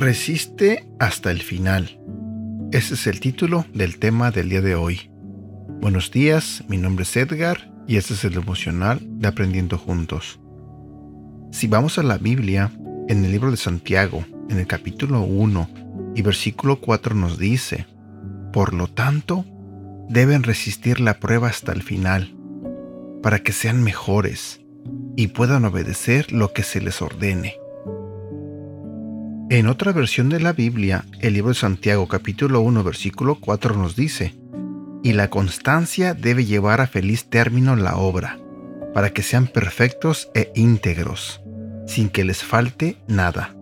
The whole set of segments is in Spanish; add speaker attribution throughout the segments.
Speaker 1: Resiste hasta el final. Ese es el título del tema del día de hoy. Buenos días, mi nombre es Edgar y este es el emocional de Aprendiendo Juntos. Si vamos a la Biblia, en el libro de Santiago, en el capítulo 1 y versículo 4 nos dice, Por lo tanto, deben resistir la prueba hasta el final, para que sean mejores y puedan obedecer lo que se les ordene. En otra versión de la Biblia, el libro de Santiago capítulo 1 versículo 4 nos dice, y la constancia debe llevar a feliz término la obra, para que sean perfectos e íntegros, sin que les falte nada.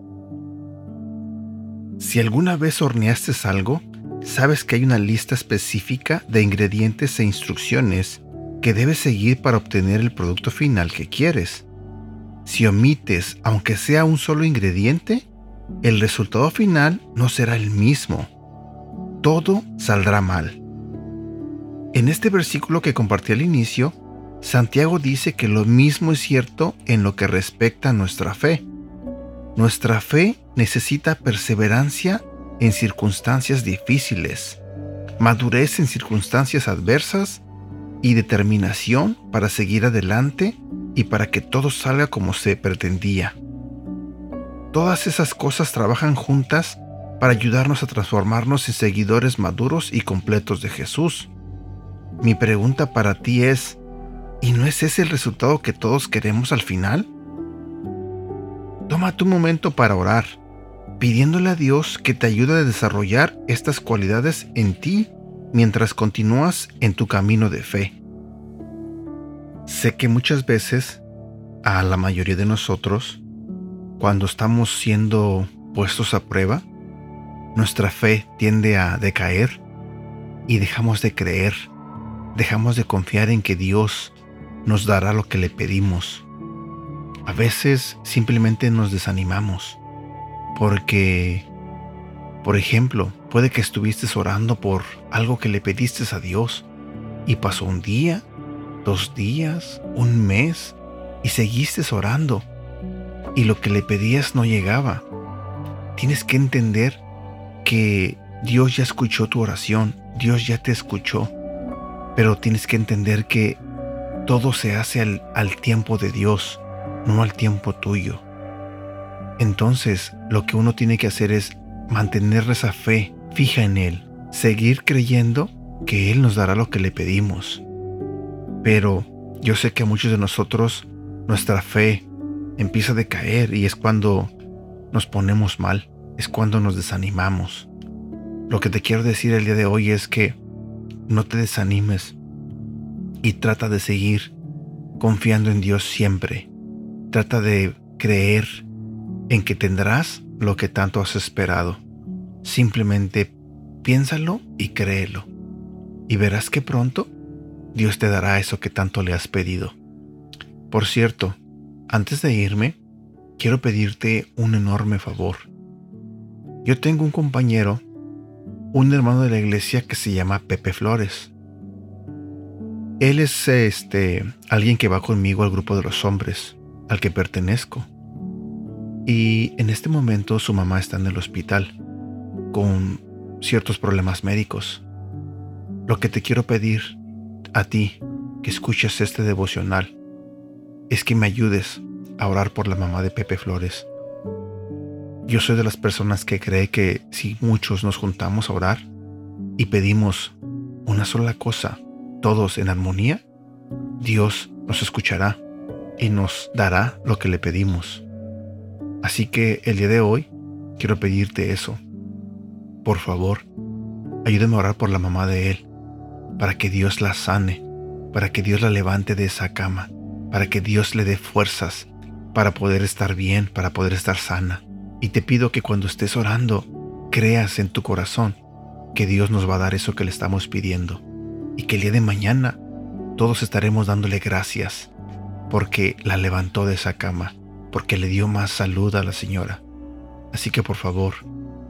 Speaker 1: Si alguna vez horneaste algo, sabes que hay una lista específica de ingredientes e instrucciones que debes seguir para obtener el producto final que quieres. Si omites, aunque sea un solo ingrediente, el resultado final no será el mismo. Todo saldrá mal. En este versículo que compartí al inicio, Santiago dice que lo mismo es cierto en lo que respecta a nuestra fe. Nuestra fe necesita perseverancia en circunstancias difíciles, madurez en circunstancias adversas y determinación para seguir adelante y para que todo salga como se pretendía. Todas esas cosas trabajan juntas para ayudarnos a transformarnos en seguidores maduros y completos de Jesús. Mi pregunta para ti es, ¿y no es ese el resultado que todos queremos al final? Toma tu momento para orar, pidiéndole a Dios que te ayude a desarrollar estas cualidades en ti mientras continúas en tu camino de fe. Sé que muchas veces, a la mayoría de nosotros, cuando estamos siendo puestos a prueba, nuestra fe tiende a decaer y dejamos de creer, dejamos de confiar en que Dios nos dará lo que le pedimos. A veces simplemente nos desanimamos porque, por ejemplo, puede que estuviste orando por algo que le pediste a Dios y pasó un día, dos días, un mes y seguiste orando y lo que le pedías no llegaba. Tienes que entender que Dios ya escuchó tu oración, Dios ya te escuchó, pero tienes que entender que todo se hace al, al tiempo de Dios, no al tiempo tuyo. Entonces, lo que uno tiene que hacer es mantener esa fe fija en Él, seguir creyendo que Él nos dará lo que le pedimos. Pero yo sé que a muchos de nosotros nuestra fe empieza a decaer y es cuando nos ponemos mal, es cuando nos desanimamos. Lo que te quiero decir el día de hoy es que no te desanimes y trata de seguir confiando en Dios siempre. Trata de creer en que tendrás lo que tanto has esperado. Simplemente piénsalo y créelo. Y verás que pronto Dios te dará eso que tanto le has pedido. Por cierto, antes de irme, quiero pedirte un enorme favor. Yo tengo un compañero, un hermano de la iglesia que se llama Pepe Flores. Él es este alguien que va conmigo al grupo de los hombres, al que pertenezco. Y en este momento su mamá está en el hospital con ciertos problemas médicos. Lo que te quiero pedir a ti que escuches este devocional es que me ayudes a orar por la mamá de Pepe Flores. Yo soy de las personas que cree que si muchos nos juntamos a orar y pedimos una sola cosa, todos en armonía, Dios nos escuchará y nos dará lo que le pedimos. Así que el día de hoy quiero pedirte eso. Por favor, ayúdame a orar por la mamá de él, para que Dios la sane, para que Dios la levante de esa cama para que Dios le dé fuerzas para poder estar bien, para poder estar sana. Y te pido que cuando estés orando, creas en tu corazón que Dios nos va a dar eso que le estamos pidiendo. Y que el día de mañana todos estaremos dándole gracias porque la levantó de esa cama, porque le dio más salud a la señora. Así que por favor,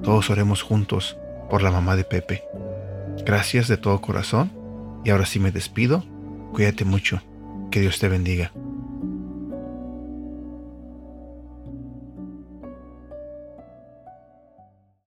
Speaker 1: todos oremos juntos por la mamá de Pepe. Gracias de todo corazón y ahora sí me despido. Cuídate mucho. Que Dios te bendiga.